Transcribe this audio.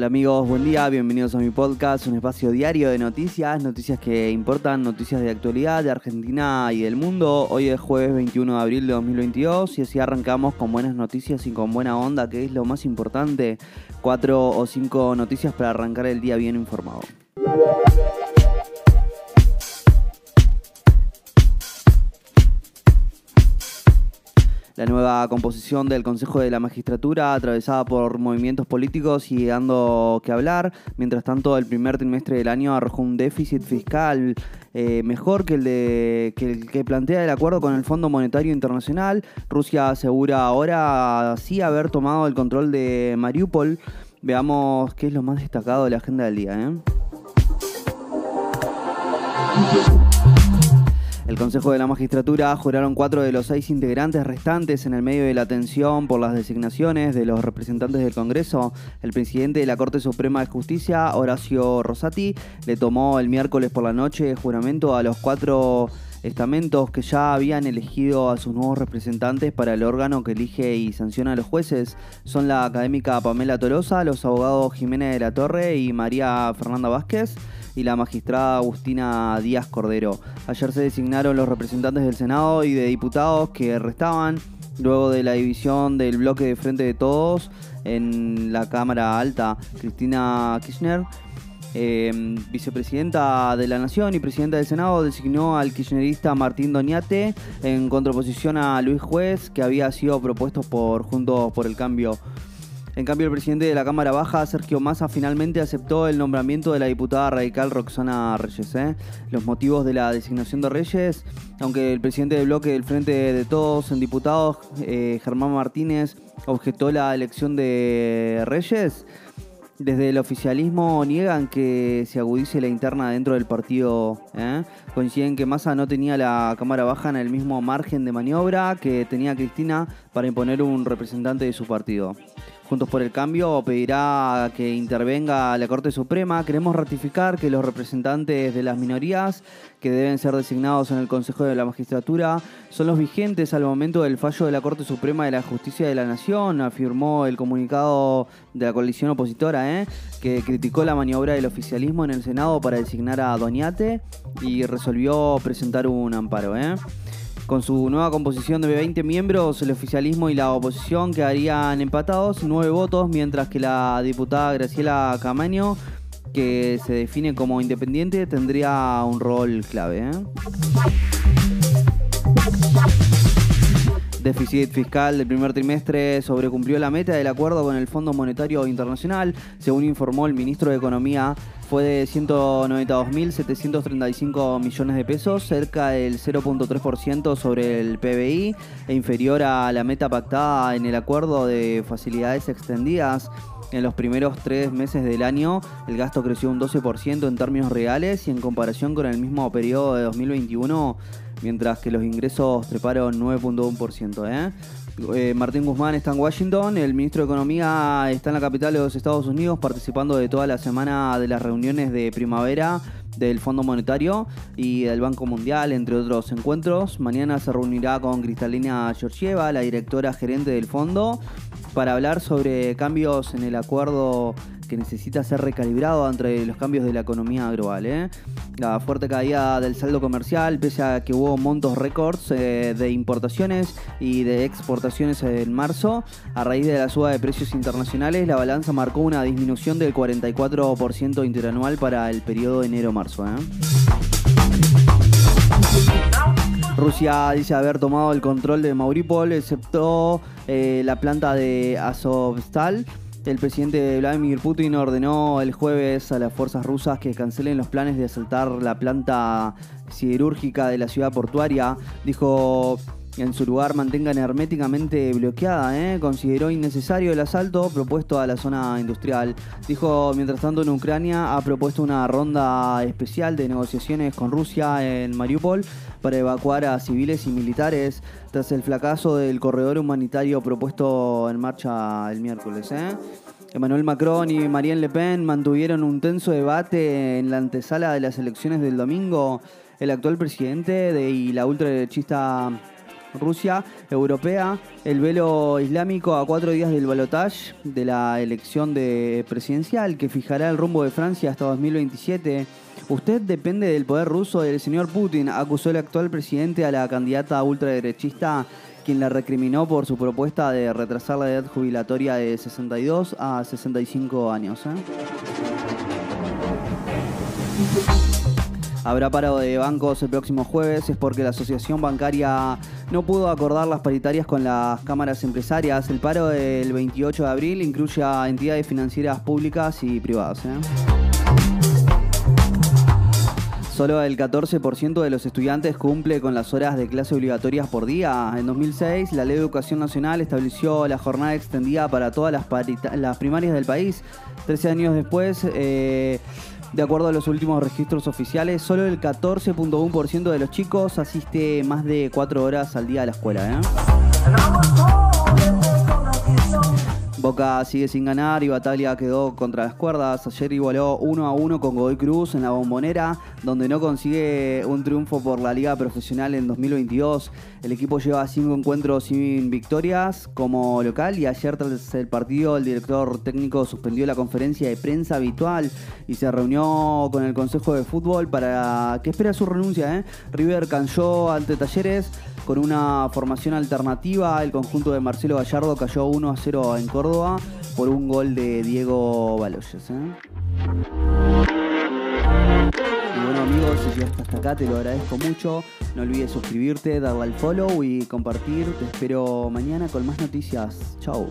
Hola amigos, buen día, bienvenidos a mi podcast, un espacio diario de noticias, noticias que importan, noticias de actualidad de Argentina y del mundo. Hoy es jueves 21 de abril de 2022 y así arrancamos con buenas noticias y con buena onda, que es lo más importante, cuatro o cinco noticias para arrancar el día bien informado. La nueva composición del Consejo de la Magistratura, atravesada por movimientos políticos y dando que hablar. Mientras tanto, el primer trimestre del año arrojó un déficit fiscal eh, mejor que el, de, que plantea el acuerdo con el Fondo Monetario Internacional. Rusia asegura ahora sí haber tomado el control de Mariupol. Veamos qué es lo más destacado de la agenda del día. ¿eh? El Consejo de la Magistratura juraron cuatro de los seis integrantes restantes en el medio de la tensión por las designaciones de los representantes del Congreso. El presidente de la Corte Suprema de Justicia, Horacio Rosati, le tomó el miércoles por la noche juramento a los cuatro estamentos que ya habían elegido a sus nuevos representantes para el órgano que elige y sanciona a los jueces. Son la académica Pamela Tolosa, los abogados Jiménez de la Torre y María Fernanda Vázquez y la magistrada Agustina Díaz Cordero. Ayer se designaron los representantes del Senado y de diputados que restaban luego de la división del bloque de Frente de Todos en la Cámara Alta. Cristina Kirchner eh, vicepresidenta de la Nación y presidenta del Senado, designó al kirchnerista Martín Doñate en contraposición a Luis Juez, que había sido propuesto por Juntos por el Cambio. En cambio, el presidente de la Cámara Baja, Sergio Massa, finalmente aceptó el nombramiento de la diputada radical Roxana Reyes. ¿eh? Los motivos de la designación de Reyes, aunque el presidente del bloque del Frente de Todos en diputados, eh, Germán Martínez, objetó la elección de Reyes, desde el oficialismo niegan que se agudice la interna dentro del partido. ¿eh? Coinciden que Massa no tenía la Cámara Baja en el mismo margen de maniobra que tenía Cristina para imponer un representante de su partido. Juntos por el Cambio pedirá que intervenga la Corte Suprema. Queremos ratificar que los representantes de las minorías que deben ser designados en el Consejo de la Magistratura son los vigentes al momento del fallo de la Corte Suprema de la Justicia de la Nación, afirmó el comunicado de la coalición opositora, ¿eh? que criticó la maniobra del oficialismo en el Senado para designar a Doñate y resolvió presentar un amparo. ¿eh? Con su nueva composición de 20 miembros, el oficialismo y la oposición quedarían empatados, nueve votos, mientras que la diputada Graciela Camaño, que se define como independiente, tendría un rol clave. ¿eh? Déficit fiscal del primer trimestre sobrecumplió la meta del acuerdo con el Fondo Monetario Internacional, según informó el ministro de Economía fue de 192.735 millones de pesos, cerca del 0.3% sobre el PBI e inferior a la meta pactada en el acuerdo de facilidades extendidas. En los primeros tres meses del año, el gasto creció un 12% en términos reales y en comparación con el mismo periodo de 2021, mientras que los ingresos treparon 9.1%. ¿eh? Eh, Martín Guzmán está en Washington, el ministro de Economía está en la capital de los Estados Unidos participando de toda la semana de las reuniones de primavera del Fondo Monetario y del Banco Mundial, entre otros encuentros. Mañana se reunirá con Cristalina Georgieva, la directora gerente del fondo, para hablar sobre cambios en el acuerdo que necesita ser recalibrado entre los cambios de la economía global. ¿eh? La fuerte caída del saldo comercial, pese a que hubo montos récords eh, de importaciones y de exportaciones en marzo, a raíz de la suba de precios internacionales, la balanza marcó una disminución del 44% interanual para el periodo de ¿eh? Rusia dice haber tomado el control de Mauripol, excepto la planta de Azovstal el presidente Vladimir Putin ordenó el jueves a las fuerzas rusas que cancelen los planes de asaltar la planta siderúrgica de la ciudad portuaria. Dijo en su lugar mantengan herméticamente bloqueada. ¿eh? Consideró innecesario el asalto propuesto a la zona industrial. Dijo, mientras tanto, en Ucrania ha propuesto una ronda especial de negociaciones con Rusia en Mariupol para evacuar a civiles y militares tras el fracaso del corredor humanitario propuesto en marcha el miércoles. ¿eh? Emmanuel Macron y Marine Le Pen mantuvieron un tenso debate en la antesala de las elecciones del domingo. El actual presidente de, y la ultraderechista Rusia europea, el velo islámico a cuatro días del balotaje de la elección de presidencial que fijará el rumbo de Francia hasta 2027. Usted depende del poder ruso del señor Putin, acusó el actual presidente a la candidata ultraderechista quien la recriminó por su propuesta de retrasar la edad jubilatoria de 62 a 65 años. ¿eh? Habrá paro de bancos el próximo jueves, es porque la asociación bancaria no pudo acordar las paritarias con las cámaras empresarias. El paro del 28 de abril incluye a entidades financieras públicas y privadas. ¿eh? Solo el 14% de los estudiantes cumple con las horas de clase obligatorias por día. En 2006, la Ley de Educación Nacional estableció la jornada extendida para todas las, primarias del país. Trece años después, eh, de acuerdo a los últimos registros oficiales, solo el 14.1% de los chicos asiste más de 4 horas al día a la escuela. ¿eh? Boca sigue sin ganar y Bataglia quedó contra las cuerdas. Ayer igualó 1 a 1 con Godoy Cruz en la bombonera, donde no consigue un triunfo por la Liga Profesional en 2022. El equipo lleva 5 encuentros sin victorias como local y ayer tras el partido el director técnico suspendió la conferencia de prensa habitual y se reunió con el Consejo de Fútbol para que espera su renuncia. ¿eh? River cayó ante Talleres con una formación alternativa. El conjunto de Marcelo Gallardo cayó 1 a 0 en Córdoba por un gol de Diego Baloyes. ¿eh? Y bueno amigos, si llegaste hasta acá te lo agradezco mucho. No olvides suscribirte, darle al follow y compartir. Te espero mañana con más noticias. Chao.